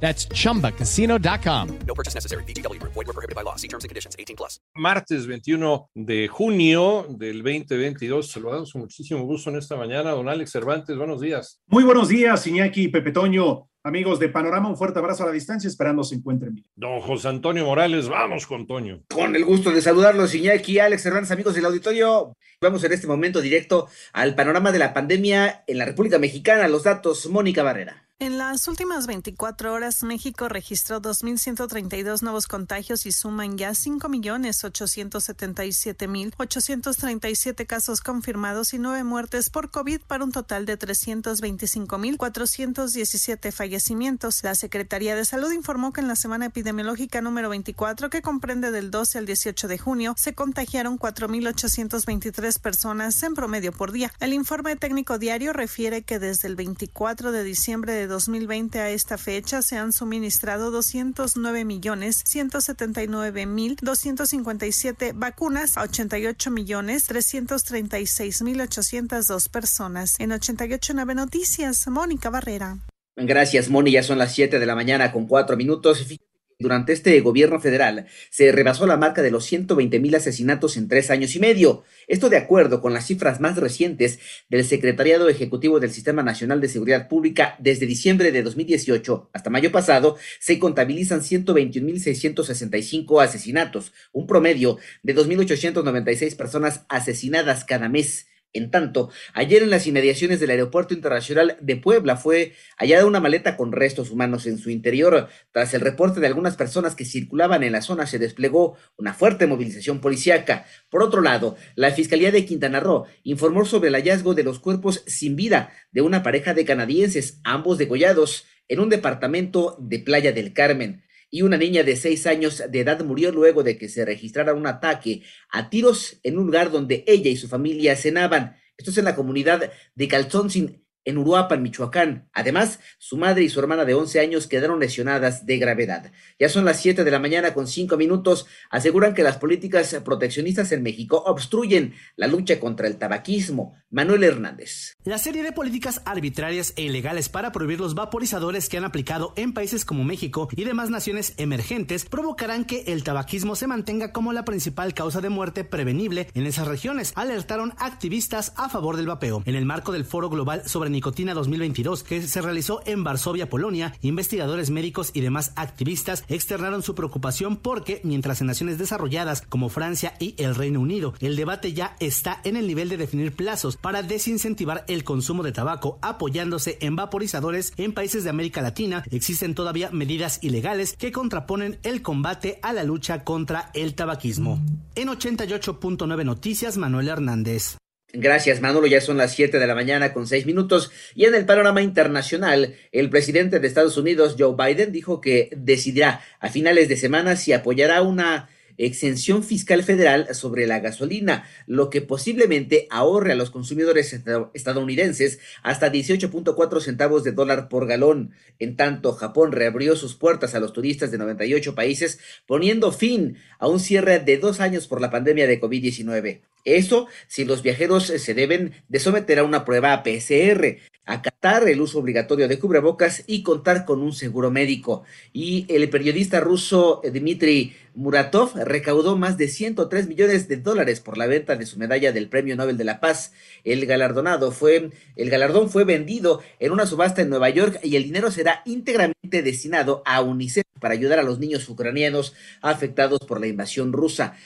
That's chumbacasino.com. No purchase necessary. BGW. Void were prohibited by law. See terms and conditions. 18 plus. Martes 21 de junio del 2022. Saludamos con muchísimo gusto en esta mañana. Don Alex Cervantes, buenos días. Muy buenos días, Iñaki y Pepe Toño. Amigos de Panorama, un fuerte abrazo a la distancia, esperando se encuentren bien. Don José Antonio Morales, vamos con Toño. Con el gusto de saludarlos, Iñaki, Alex Hernández, amigos del auditorio. Vamos en este momento directo al panorama de la pandemia en la República Mexicana. Los datos, Mónica Barrera. En las últimas 24 horas, México registró 2.132 nuevos contagios y suman ya 5.877.837 casos confirmados y nueve muertes por COVID para un total de 325.417 fallecimientos. La Secretaría de Salud informó que en la semana epidemiológica número 24, que comprende del 12 al 18 de junio, se contagiaron 4.823 personas en promedio por día. El informe técnico diario refiere que desde el 24 de diciembre de 2020 a esta fecha se han suministrado 209 millones 179 mil 257 vacunas a 88 millones 336 mil 802 personas. En 889 Noticias, Mónica Barrera. Gracias, Moni. Ya son las 7 de la mañana con cuatro minutos. Durante este gobierno federal se rebasó la marca de los 120 mil asesinatos en tres años y medio. Esto de acuerdo con las cifras más recientes del Secretariado Ejecutivo del Sistema Nacional de Seguridad Pública desde diciembre de 2018 hasta mayo pasado, se contabilizan 121.665 asesinatos, un promedio de 2.896 personas asesinadas cada mes. En tanto, ayer en las inmediaciones del Aeropuerto Internacional de Puebla fue hallada una maleta con restos humanos en su interior. Tras el reporte de algunas personas que circulaban en la zona, se desplegó una fuerte movilización policíaca. Por otro lado, la Fiscalía de Quintana Roo informó sobre el hallazgo de los cuerpos sin vida de una pareja de canadienses, ambos degollados, en un departamento de Playa del Carmen y una niña de seis años de edad murió luego de que se registrara un ataque a tiros en un lugar donde ella y su familia cenaban. Esto es en la comunidad de Calzoncin, en Uruapan, Michoacán. Además, su madre y su hermana de 11 años quedaron lesionadas de gravedad. Ya son las 7 de la mañana con 5 minutos. Aseguran que las políticas proteccionistas en México obstruyen la lucha contra el tabaquismo. Manuel Hernández. La serie de políticas arbitrarias e ilegales para prohibir los vaporizadores que han aplicado en países como México y demás naciones emergentes provocarán que el tabaquismo se mantenga como la principal causa de muerte prevenible en esas regiones, alertaron activistas a favor del vapeo. En el marco del Foro Global sobre Nicotina 2022 que se realizó en Varsovia, Polonia, investigadores médicos y demás activistas externaron su preocupación porque mientras en naciones desarrolladas como Francia y el Reino Unido el debate ya está en el nivel de definir plazos para desincentivar el consumo de tabaco apoyándose en vaporizadores en países de América Latina existen todavía medidas ilegales que contraponen el combate a la lucha contra el tabaquismo. En 88.9 Noticias Manuel Hernández. Gracias, Manolo. Ya son las 7 de la mañana con 6 minutos. Y en el panorama internacional, el presidente de Estados Unidos, Joe Biden, dijo que decidirá a finales de semana si apoyará una exención fiscal federal sobre la gasolina, lo que posiblemente ahorre a los consumidores estadounidenses hasta 18.4 centavos de dólar por galón. En tanto, Japón reabrió sus puertas a los turistas de 98 países, poniendo fin a un cierre de dos años por la pandemia de COVID-19. Eso si los viajeros se deben de someter a una prueba PCR acatar el uso obligatorio de cubrebocas y contar con un seguro médico. Y el periodista ruso Dmitry Muratov recaudó más de 103 millones de dólares por la venta de su medalla del Premio Nobel de la Paz. El galardonado fue, el galardón fue vendido en una subasta en Nueva York y el dinero será íntegramente destinado a UNICEF para ayudar a los niños ucranianos afectados por la invasión rusa.